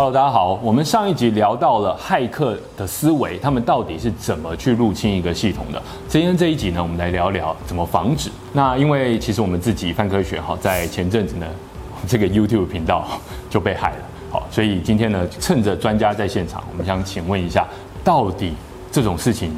Hello，大家好。我们上一集聊到了骇客的思维，他们到底是怎么去入侵一个系统的？今天这一集呢，我们来聊聊怎么防止。那因为其实我们自己范科学哈，在前阵子呢，这个 YouTube 频道就被害了。好，所以今天呢，趁着专家在现场，我们想请问一下，到底这种事情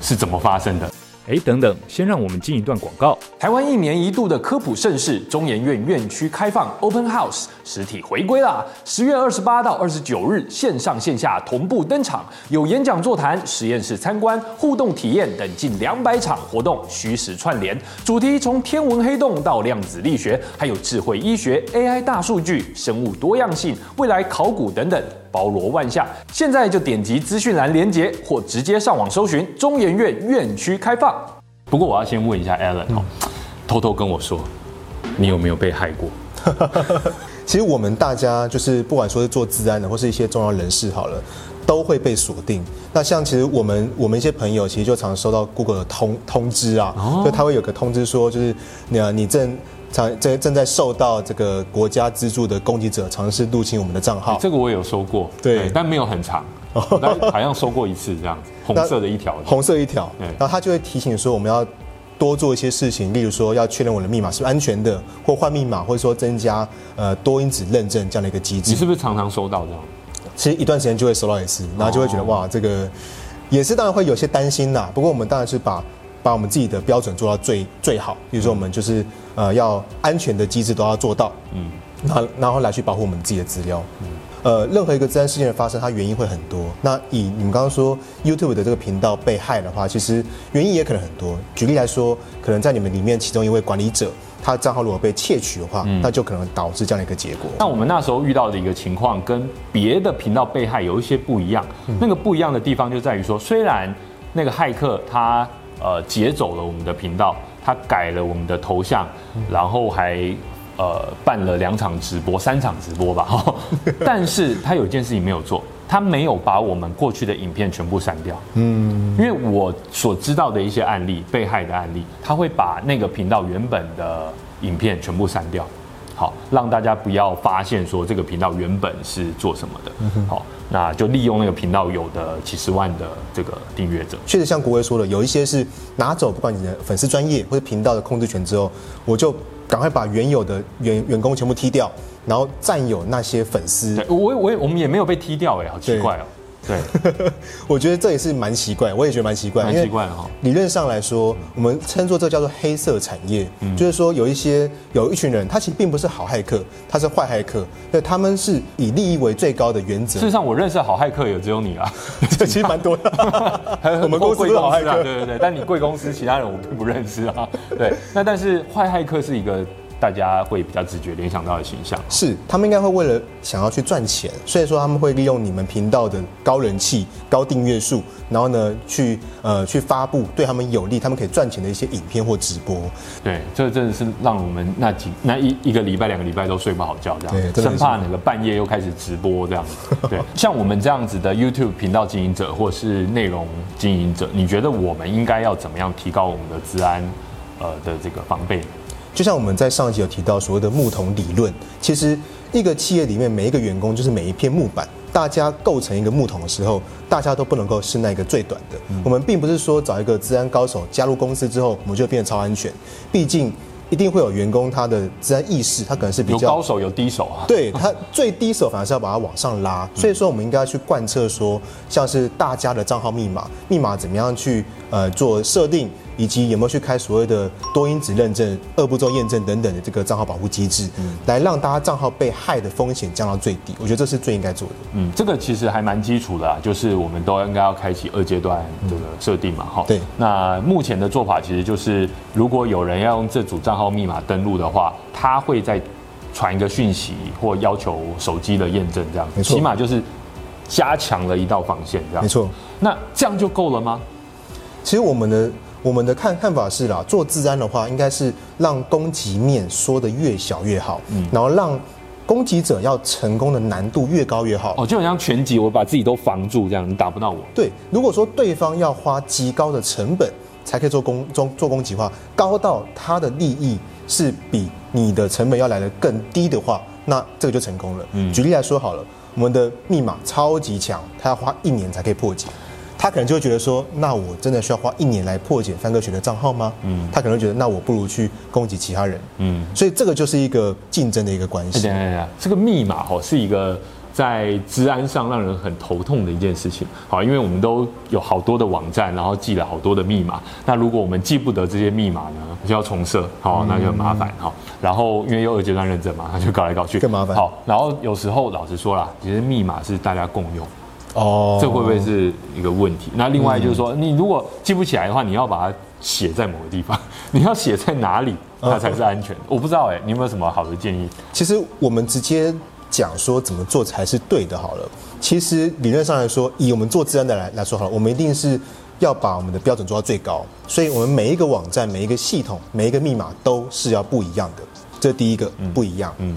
是怎么发生的？哎，等等，先让我们进一段广告。台湾一年一度的科普盛事中研院院区开放 Open House 实体回归啦！十月二十八到二十九日，线上线下同步登场，有演讲座谈、实验室参观、互动体验等近两百场活动虚实串联，主题从天文黑洞到量子力学，还有智慧医学、AI 大数据、生物多样性、未来考古等等。包罗万象，现在就点击资讯栏连接，或直接上网搜寻中研院院区开放。不过我要先问一下 Alan 哦，偷偷跟我说，你有没有被害过？其实我们大家就是不管说是做治安的，或是一些重要人士好了，都会被锁定。那像其实我们我们一些朋友，其实就常收到 Google 的通通知啊，哦、就他会有个通知说，就是你你正。常正正在受到这个国家资助的攻击者尝试入侵我们的账号，这个我有收过，对，但没有很长，但好像收过一次这样子，红色的一条，红色一条，然后他就会提醒说我们要多做一些事情，例如说要确认我的密码是安全的，或换密码，或者说增加呃多因子认证这样的一个机制。你是不是常常收到这样？其实一段时间就会收到一次，然后就会觉得哇，这个也是当然会有些担心啦。不过我们当然是把。把我们自己的标准做到最最好，比如说我们就是呃要安全的机制都要做到，嗯，然后然后来去保护我们自己的资料，嗯，呃，任何一个治安事件的发生，它原因会很多。那以你们刚刚说 YouTube 的这个频道被害的话，其实原因也可能很多。举例来说，可能在你们里面其中一位管理者，他的账号如果被窃取的话，嗯，那就可能导致这样的一个结果。那我们那时候遇到的一个情况跟别的频道被害有一些不一样，嗯，那个不一样的地方就在于说，虽然那个骇客他。呃，劫走了我们的频道，他改了我们的头像，然后还呃办了两场直播，三场直播吧。但是他有一件事情没有做，他没有把我们过去的影片全部删掉。嗯，因为我所知道的一些案例，被害的案例，他会把那个频道原本的影片全部删掉。好，让大家不要发现说这个频道原本是做什么的。好，那就利用那个频道有的几十万的这个订阅者。确实，像国威说的，有一些是拿走不管你的粉丝专业或者频道的控制权之后，我就赶快把原有的员员工全部踢掉，然后占有那些粉丝。我我我们也没有被踢掉哎，好奇怪哦。对，我觉得这也是蛮奇怪，我也觉得蛮奇怪，蛮奇怪的哈。理论上来说，我们称作这叫做黑色产业，嗯、就是说有一些有一群人，他其实并不是好骇客，他是坏骇客，对，他们是以利益为最高的原则。事实上，我认识的好骇客也只有你啊，这 其实蛮多的。我们公司的好骇客，对对对，但你贵公司其他人我并不认识啊。对，那但是坏骇客是一个。大家会比较直觉联想到的形象是，他们应该会为了想要去赚钱，所以说他们会利用你们频道的高人气、高订阅数，然后呢去呃去发布对他们有利、他们可以赚钱的一些影片或直播。对，这真的是让我们那几那一一个礼拜、两个礼拜都睡不好觉，这样，生怕哪个半夜又开始直播这样。对，像我们这样子的 YouTube 频道经营者或是内容经营者，你觉得我们应该要怎么样提高我们的治安呃的这个防备？就像我们在上一集有提到所谓的木桶理论，其实一个企业里面每一个员工就是每一片木板，大家构成一个木桶的时候，大家都不能够是那个最短的。我们并不是说找一个治安高手加入公司之后，我们就变得超安全，毕竟一定会有员工他的治安意识，他可能是比较有高手有低手啊。对，他最低手反而是要把它往上拉，所以说我们应该要去贯彻说，像是大家的账号密码，密码怎么样去呃做设定。以及有没有去开所谓的多因子认证、二步骤验证等等的这个账号保护机制，嗯，来让大家账号被害的风险降到最低。我觉得这是最应该做的。嗯，这个其实还蛮基础的啊，就是我们都应该要开启二阶段这个设定嘛，哈、嗯。对。那目前的做法其实就是，如果有人要用这组账号密码登录的话，他会再传一个讯息或要求手机的验证，这样子，起码就是加强了一道防线，这样。没错。那这样就够了吗？其实我们的。我们的看看法是啦，做治安的话，应该是让攻击面缩得越小越好，嗯，然后让攻击者要成功的难度越高越好。哦，就好像拳击，我把自己都防住，这样你打不到我。对，如果说对方要花极高的成本才可以做攻中做攻击的话，高到他的利益是比你的成本要来的更低的话，那这个就成功了。嗯，举例来说好了。我们的密码超级强，他要花一年才可以破解。他可能就会觉得说，那我真的需要花一年来破解范克学的账号吗？嗯，他可能会觉得，那我不如去攻击其他人。嗯，所以这个就是一个竞争的一个关系。对对对，这个密码哦是一个在治安上让人很头痛的一件事情。好，因为我们都有好多的网站，然后记了好多的密码。那如果我们记不得这些密码呢，就要重设，好，那就很麻烦。好，然后因为又有二阶段认证嘛，他就搞来搞去更麻烦。好，然后有时候老实说啦，其实密码是大家共用。哦，这会不会是一个问题？那另外就是说，你如果记不起来的话，你要把它写在某个地方，你要写在哪里，它才是安全的？我不知道哎，你有没有什么好的建议？其实我们直接讲说怎么做才是对的。好了，其实理论上来说，以我们做治安的来来说好了，我们一定是要把我们的标准做到最高，所以我们每一个网站、每一个系统、每一个密码都是要不一样的。这第一个不一样，嗯。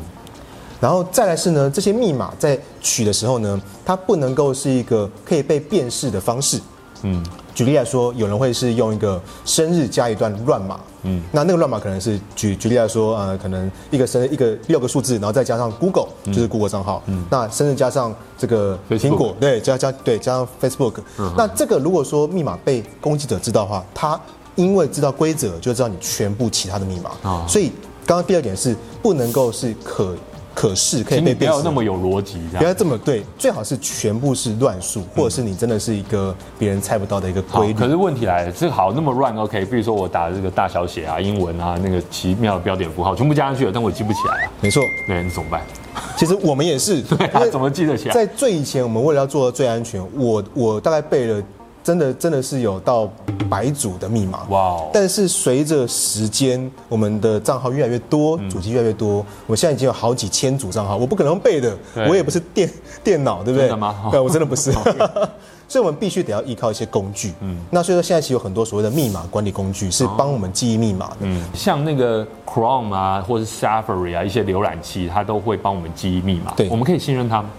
然后再来是呢，这些密码在取的时候呢，它不能够是一个可以被辨识的方式。嗯，举例来说，有人会是用一个生日加一段乱码。嗯，那那个乱码可能是举举例来说，呃，可能一个生日一个六个数字，然后再加上 Google，就是 Google 账号。嗯，那生日加上这个苹果，对，加加对加上 Facebook。嗯，那这个如果说密码被攻击者知道的话，他因为知道规则，就知道你全部其他的密码。啊，所以刚刚第二点是不能够是可。可视可以被辨识，不要那么有逻辑，不要这么对，最好是全部是乱数，或者是你真的是一个别人猜不到的一个规律。可是问题来了，这好那么乱，OK？比如说我打这个大小写啊、英文啊、那个奇妙的标点符号，全部加上去了，但我记不起来啊。没错，对，那怎么办？其实我们也是，对啊，怎么记得起来？在最以前，我们为了要做的最安全，我我大概背了。真的真的是有到百组的密码哇！Wow. 但是随着时间，我们的账号越来越多，主机越来越多，我现在已经有好几千组账号，我不可能背的，我也不是电 电脑，对不对？对，我真的不是。所以，我们必须得要依靠一些工具。嗯，那所以说，现在其实有很多所谓的密码管理工具是帮我们记忆密码的。嗯，像那个 Chrome 啊，或者是 Safari 啊，一些浏览器，它都会帮我们记忆密码。对，我们可以信任它吗？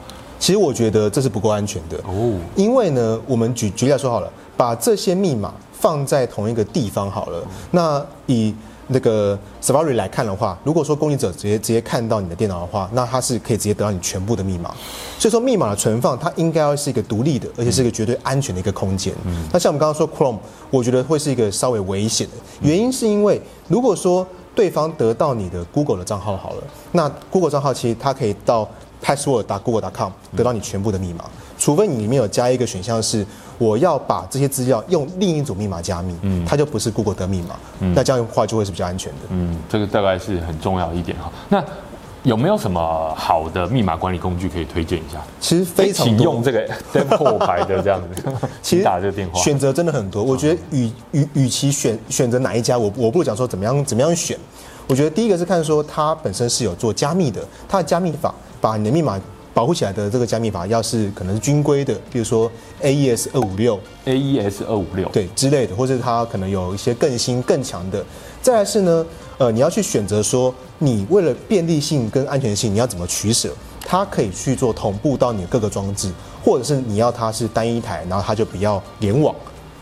其实我觉得这是不够安全的哦，因为呢，我们举举例来说好了，把这些密码放在同一个地方好了。那以那个 Safari 来看的话，如果说攻击者直接直接看到你的电脑的话，那他是可以直接得到你全部的密码。所以说，密码的存放它应该要是一个独立的，而且是一个绝对安全的一个空间。嗯，那像我们刚刚说 Chrome，我觉得会是一个稍微危险的原因，是因为如果说对方得到你的 Google 的账号好了，那 Google 账号其实它可以到。password.google.com 得到你全部的密码，除非你里面有加一个选项是我要把这些资料用另一组密码加密，嗯，它就不是 Google 的密码，嗯，那这样的话就会是比较安全的，嗯，这个大概是很重要一点哈。那有没有什么好的密码管理工具可以推荐一下？其实非常多，请用这个 Tempo 牌的这样子，其实打这个电话选择真的很多。我觉得与与与其选选择哪一家，我我不如讲说怎么样怎么样选。我觉得第一个是看说它本身是有做加密的，它的加密法。把你的密码保护起来的这个加密法，要是可能是军规的，比如说 AES 二五六、AES 二五六对之类的，或者它可能有一些更新更强的。再来是呢，呃，你要去选择说，你为了便利性跟安全性，你要怎么取舍？它可以去做同步到你的各个装置，或者是你要它是单一台，然后它就不要联网。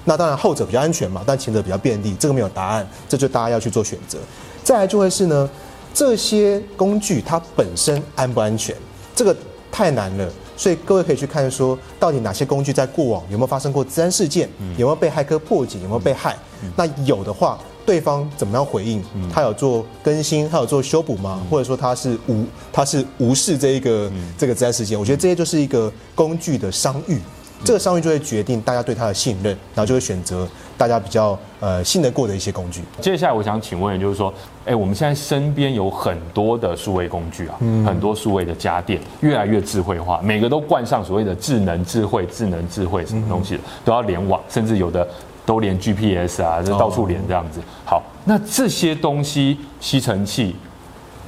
那当然后者比较安全嘛，但前者比较便利，这个没有答案，这就大家要去做选择。再来就会是呢。这些工具它本身安不安全？这个太难了，所以各位可以去看说，到底哪些工具在过往有没有发生过治安事件？有没有被骇客破解？有没有被害？那有的话，对方怎么样回应？他有做更新？他有做修补吗？或者说他是无他是无视这一个这个治安事件？我觉得这些就是一个工具的商誉。这个商誉就会决定大家对它的信任，然后就会选择大家比较呃信得过的一些工具。接下来我想请问，就是说，哎，我们现在身边有很多的数位工具啊，嗯、很多数位的家电越来越智慧化，每个都冠上所谓的智能智慧、智能智慧什么东西的，都要联网，甚至有的都连 GPS 啊，就到处连这样子。好，那这些东西，吸尘器，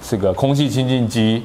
这个空气清净机。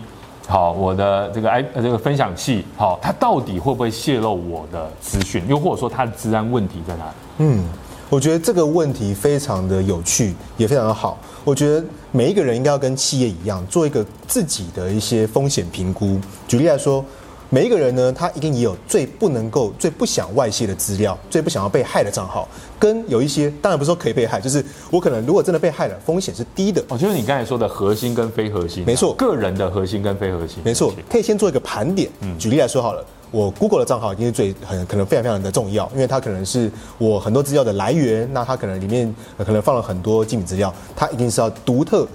好，我的这个 i 这个分享器，好，它到底会不会泄露我的资讯？又或者说它的治安问题在哪里？嗯，我觉得这个问题非常的有趣，也非常的好。我觉得每一个人应该要跟企业一样，做一个自己的一些风险评估。举例来说，每一个人呢，他一定也有最不能够、最不想外泄的资料，最不想要被害的账号，跟有一些当然不是说可以被害，就是我可能如果真的被害了，风险是低的。哦，就是你刚才说的核心跟非核心，没错，个人的核心跟非核心，没错，可以先做一个盘点。嗯，举例来说好了。我 Google 的账号一定是最很可能非常非常的重要，因为它可能是我很多资料的来源。那它可能里面可能放了很多机密资料，它一定是要独特，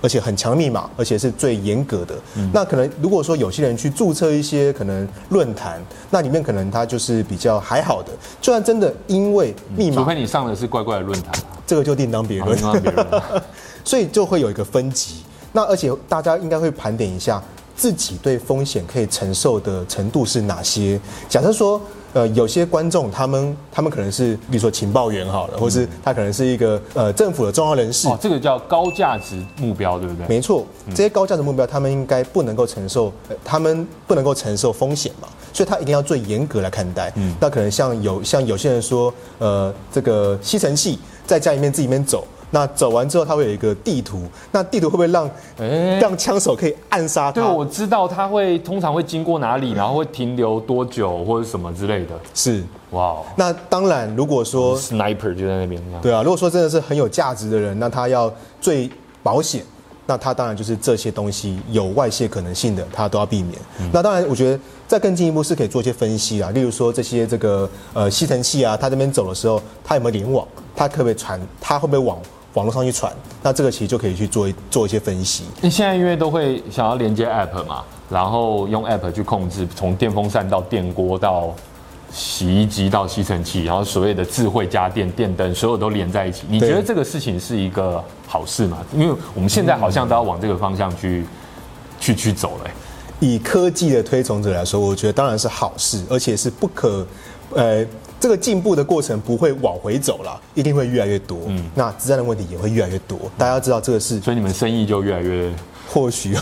而且很强密码，而且是最严格的。嗯、那可能如果说有些人去注册一些可能论坛，那里面可能它就是比较还好的。就算真的因为密码，除非你上的是怪怪的论坛，这个就另当别论。另当别论。所以就会有一个分级。那而且大家应该会盘点一下。自己对风险可以承受的程度是哪些？假设说，呃，有些观众他们他们可能是，比如说情报员好了，或是他可能是一个呃政府的重要人士。哦，这个叫高价值目标，对不对？没错，这些高价值目标，他们应该不能够承受，他们不能够承受风险嘛，所以他一定要最严格来看待。嗯，那可能像有像有些人说，呃，这个吸尘器在家里面自己面走。那走完之后，它会有一个地图。那地图会不会让，欸、让枪手可以暗杀他？对，我知道他会通常会经过哪里，然后会停留多久或者什么之类的。是，哇。那当然，如果说 sniper 就在那边。对啊，如果说真的是很有价值的人，那他要最保险，那他当然就是这些东西有外泄可能性的，他都要避免。嗯、那当然，我觉得再更进一步是可以做一些分析啊，例如说这些这个呃吸尘器啊，他这边走的时候，他有没有联网？他可不可以传？他会不会网？网络上去传，那这个其实就可以去做一做一些分析。你现在因为都会想要连接 App 嘛，然后用 App 去控制，从电风扇到电锅到洗衣机到吸尘器，然后所谓的智慧家电、电灯，所有都连在一起。你觉得这个事情是一个好事吗？因为我们现在好像都要往这个方向去去去走了。以科技的推崇者来说，我觉得当然是好事，而且是不可呃。这个进步的过程不会往回走了，一定会越来越多。嗯，那治安的问题也会越来越多。大家要知道这个是，所以你们生意就越来越或许，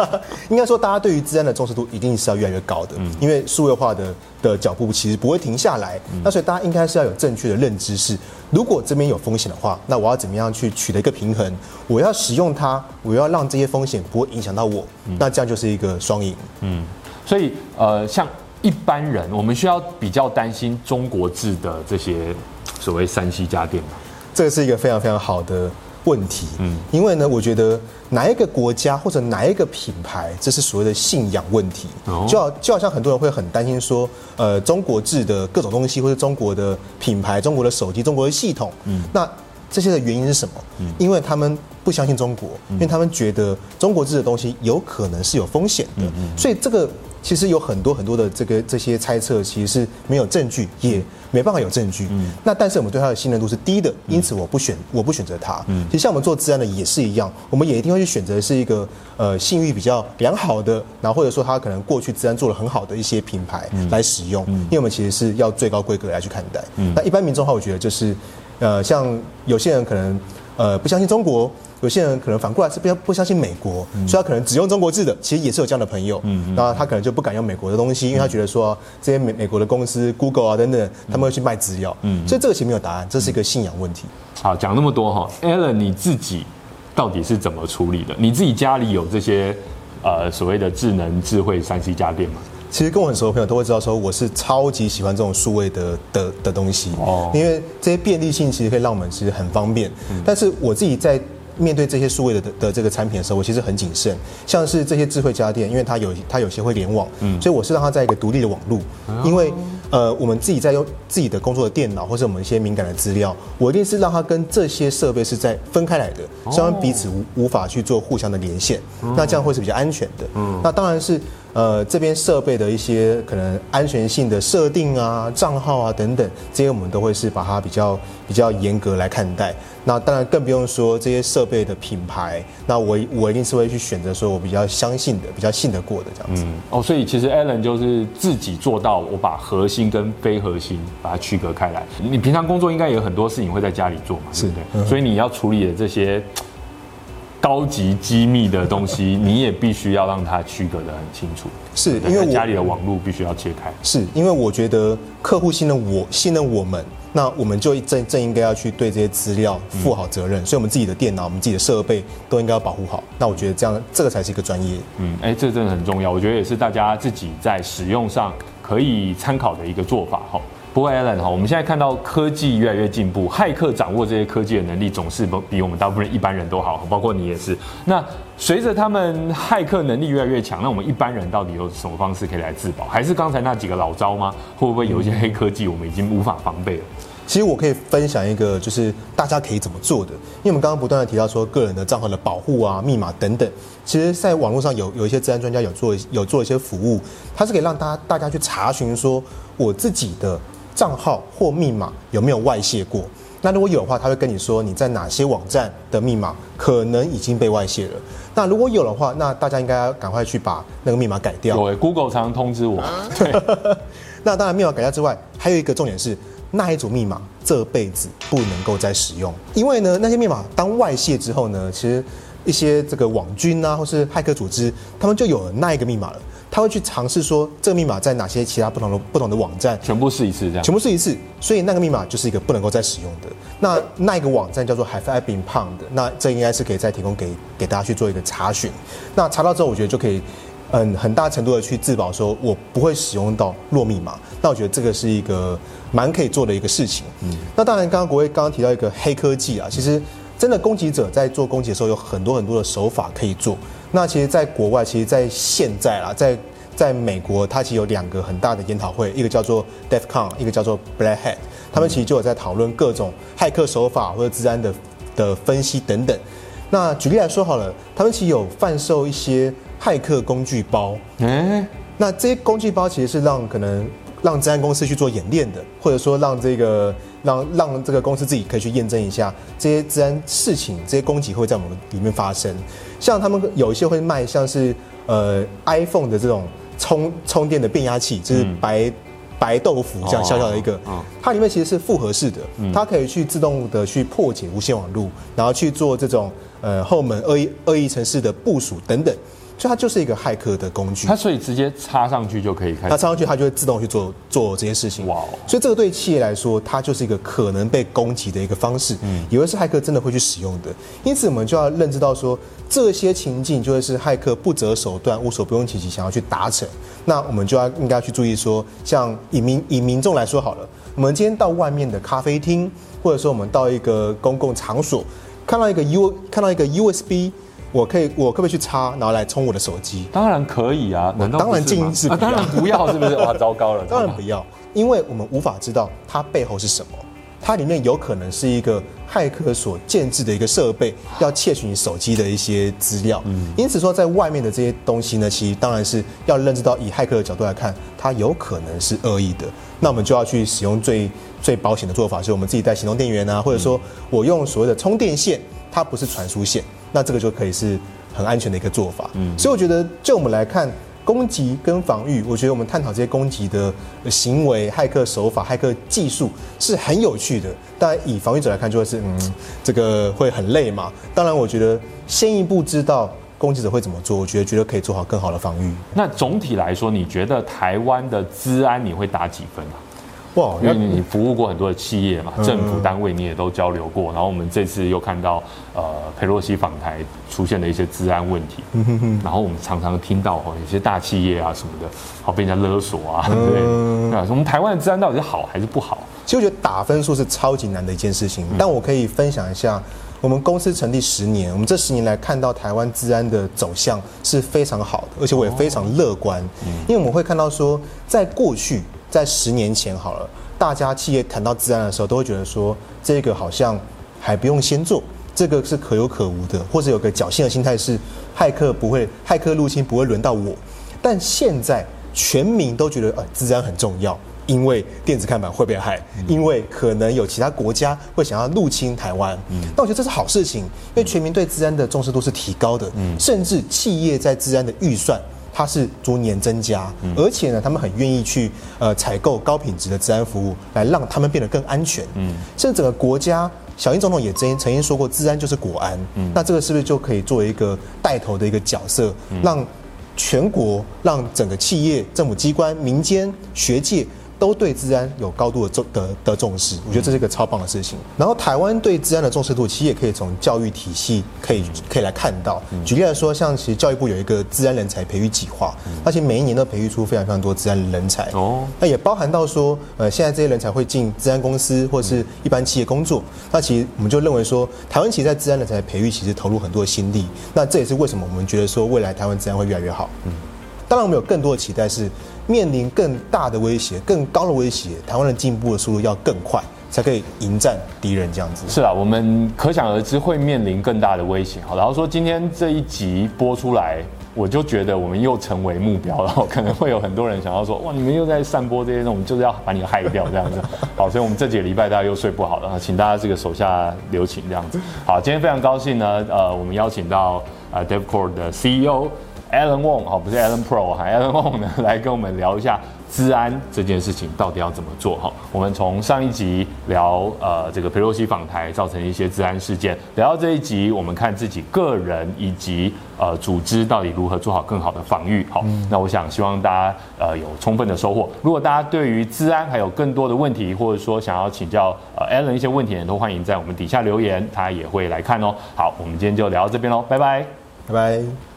应该说大家对于治安的重视度一定是要越来越高的。嗯，因为数位化的的脚步其实不会停下来。嗯，那所以大家应该是要有正确的认知是，如果这边有风险的话，那我要怎么样去取得一个平衡？我要使用它，我要让这些风险不会影响到我。嗯，那这样就是一个双赢。嗯，所以呃，像。一般人，我们需要比较担心中国制的这些所谓山西家电吗？这个是一个非常非常好的问题。嗯，因为呢，我觉得哪一个国家或者哪一个品牌，这是所谓的信仰问题。哦，就好就好像很多人会很担心说，呃，中国制的各种东西，或者中国的品牌、中国的手机、中国的系统，嗯，那这些的原因是什么？嗯，因为他们不相信中国，因为他们觉得中国制的东西有可能是有风险的。嗯嗯，所以这个。其实有很多很多的这个这些猜测，其实是没有证据，也没办法有证据。嗯，那但是我们对它的信任度是低的，因此我不选，我不选择它。嗯，其实像我们做资安的也是一样，我们也一定会去选择是一个呃信誉比较良好的，然后或者说他可能过去资安做了很好的一些品牌来使用，因为我们其实是要最高规格来去看待。嗯，那一般民众的话，我觉得就是呃，像有些人可能呃不相信中国。有些人可能反过来是不不相信美国，嗯、所以他可能只用中国制的，其实也是有这样的朋友。那他可能就不敢用美国的东西，因为他觉得说这些美美国的公司，Google 啊等等，他们会去卖资料。嗯，所以这个其实没有答案，这是一个信仰问题。好，讲那么多哈，Alan 你自己到底是怎么处理的？你自己家里有这些呃所谓的智能智慧三 C 家电吗？其实跟我很熟的朋友都会知道，说我是超级喜欢这种数位的的的东西哦，因为这些便利性其实可以让我们其实很方便。嗯、但是我自己在面对这些数位的的这个产品的时候，我其实很谨慎。像是这些智慧家电，因为它有它有些会联网，嗯，所以我是让它在一个独立的网路，因为呃，我们自己在用自己的工作的电脑或者我们一些敏感的资料，我一定是让它跟这些设备是在分开来的，虽然彼此无无法去做互相的连线，那这样会是比较安全的。嗯，那当然是。呃，这边设备的一些可能安全性的设定啊、账号啊等等，这些我们都会是把它比较比较严格来看待。那当然更不用说这些设备的品牌，那我我一定是会去选择说我比较相信的、比较信得过的这样子。嗯，哦，所以其实 Alan 就是自己做到，我把核心跟非核心把它区隔开来。你平常工作应该有很多事情会在家里做嘛，是的，对不对？所以你要处理的这些。高级机密的东西，你也必须要让它区隔的很清楚。是因为家里的网络必须要切开。是因为我觉得客户信任我，信任我们，那我们就正正应该要去对这些资料负好责任。嗯、所以，我们自己的电脑、我们自己的设备都应该要保护好。那我觉得这样，这个才是一个专业。嗯，哎，这真的很重要。我觉得也是大家自己在使用上可以参考的一个做法哈。不过，Alan 哈，我们现在看到科技越来越进步，骇客掌握这些科技的能力总是比我们大部分人一般人都好，包括你也是。那随着他们骇客能力越来越强，那我们一般人到底有什么方式可以来自保？还是刚才那几个老招吗？会不会有一些黑科技我们已经无法防备了？其实我可以分享一个，就是大家可以怎么做的。因为我们刚刚不断的提到说个人的账号的保护啊、密码等等，其实在网络上有有一些资安专家有做有做一些服务，它是可以让大家大家去查询说我自己的。账号或密码有没有外泄过？那如果有的话，他会跟你说你在哪些网站的密码可能已经被外泄了。那如果有的话，那大家应该要赶快去把那个密码改掉。对，Google 常常通知我。对。那当然，密码改掉之外，还有一个重点是，那一组密码这辈子不能够再使用，因为呢，那些密码当外泄之后呢，其实一些这个网军啊，或是骇客组织，他们就有了那一个密码了。他会去尝试说，这个密码在哪些其他不同的不同的网站全部试一次，这样全部试一次，所以那个密码就是一个不能够再使用的。那那一个网站叫做 Have I Been Pwned，那这应该是可以再提供给给大家去做一个查询。那查到之后，我觉得就可以嗯很大程度的去自保，说我不会使用到弱密码。那我觉得这个是一个蛮可以做的一个事情。嗯，那当然，刚刚国威刚刚提到一个黑科技啊，其实真的攻击者在做攻击的时候有很多很多的手法可以做。那其实，在国外，其实，在现在啦，在在美国，它其实有两个很大的研讨会，一个叫做 DEFCON，一个叫做 Black Hat。他们其实就有在讨论各种骇客手法或者治安的的分析等等。那举例来说好了，他们其实有贩售一些骇客工具包。嗯，那这些工具包其实是让可能让治安公司去做演练的，或者说让这个让让这个公司自己可以去验证一下这些治安事情，这些攻击会在我们里面发生。像他们有一些会卖，像是呃 iPhone 的这种充充电的变压器，就是白、嗯、白豆腐这样小小的一个，它里面其实是复合式的，嗯、它可以去自动的去破解无线网路，然后去做这种呃后门恶意恶意城市的部署等等。所以它就是一个骇客的工具，它所以直接插上去就可以开。它插上去，它就会自动去做做这些事情。哇哦！所以这个对企业来说，它就是一个可能被攻击的一个方式，嗯，以为是骇客真的会去使用的。因此，我们就要认知到说，这些情境就会是骇客不择手段、无所不用其极想要去达成。那我们就要应该去注意说，像以民以民众来说好了，我们今天到外面的咖啡厅，或者说我们到一个公共场所，看到一个 U 看到一个 USB。我可以，我可不可以去插，然后来充我的手机？当然可以啊，难道当然建议是、啊、当然不要，是不是？哇，糟糕了！当然不要，因为我们无法知道它背后是什么，它里面有可能是一个骇客所建置的一个设备，要窃取你手机的一些资料。嗯，因此说，在外面的这些东西呢，其实当然是要认知到，以骇客的角度来看，它有可能是恶意的。那我们就要去使用最最保险的做法，就是我们自己带行动电源啊，或者说我用所谓的充电线，它不是传输线。那这个就可以是很安全的一个做法，嗯，所以我觉得就我们来看攻击跟防御，我觉得我们探讨这些攻击的行为、骇客手法、骇客技术是很有趣的。当然，以防御者来看，就会是嗯，这个会很累嘛。当然，我觉得先一步知道攻击者会怎么做，我觉得觉得可以做好更好的防御。那总体来说，你觉得台湾的治安你会打几分啊？哇，因为你服务过很多的企业嘛，政府单位你也都交流过，然后我们这次又看到呃佩洛西访台出现了一些治安问题，然后我们常常听到哦，有些大企业啊什么的，好被人家勒索啊，对不对？啊，我们台湾的治安到底是好还是不好？其实我觉得打分数是超级难的一件事情，但我可以分享一下，我们公司成立十年，我们这十年来看到台湾治安的走向是非常好的，而且我也非常乐观，因为我们会看到说，在过去。在十年前好了，大家企业谈到治安的时候，都会觉得说这个好像还不用先做，这个是可有可无的，或者有个侥幸的心态是骇客不会，骇客入侵不会轮到我。但现在全民都觉得呃治安很重要，因为电子看板会被害，因为可能有其他国家会想要入侵台湾。嗯，但我觉得这是好事情，因为全民对治安的重视度是提高的，嗯，甚至企业在治安的预算。它是逐年增加，而且呢，他们很愿意去呃采购高品质的治安服务，来让他们变得更安全。嗯，甚至整个国家，小英总统也曾经曾经说过，治安就是国安。嗯，那这个是不是就可以作为一个带头的一个角色，让全国、让整个企业、政府机关、民间、学界都对治安有高度的重的的重视，我觉得这是一个超棒的事情。然后台湾对治安的重视度，其实也可以从教育体系可以可以来看到。举例来说，像其实教育部有一个治安人才培育计划，而且每一年都培育出非常非常多治安人才。哦，那也包含到说，呃，现在这些人才会进治安公司或者是一般企业工作。那其实我们就认为说，台湾其实在治安人才培育其实投入很多的心力。那这也是为什么我们觉得说，未来台湾治安会越来越好。嗯，当然我们有更多的期待是。面临更大的威胁、更高的威胁，台湾的进步的速度要更快，才可以迎战敌人。这样子是啊，我们可想而知会面临更大的威胁。好，然后说今天这一集播出来，我就觉得我们又成为目标了。然 后可能会有很多人想要说，哇，你们又在散播这些东西，我们就是要把你害掉这样子。好，所以我们这几个礼拜大家又睡不好了，请大家这个手下留情这样子。好，今天非常高兴呢，呃，我们邀请到呃 DevCore 的 CEO。Alan Wong 哈，不是 Alan Pro 哈，Alan Wong 呢来跟我们聊一下治安这件事情到底要怎么做哈。我们从上一集聊呃这个佩洛西访台造成一些治安事件，聊到这一集，我们看自己个人以及呃组织到底如何做好更好的防御。好，那我想希望大家呃有充分的收获。如果大家对于治安还有更多的问题，或者说想要请教呃 Alan 一些问题，都欢迎在我们底下留言，他也会来看哦。好，我们今天就聊到这边喽，拜拜，拜拜。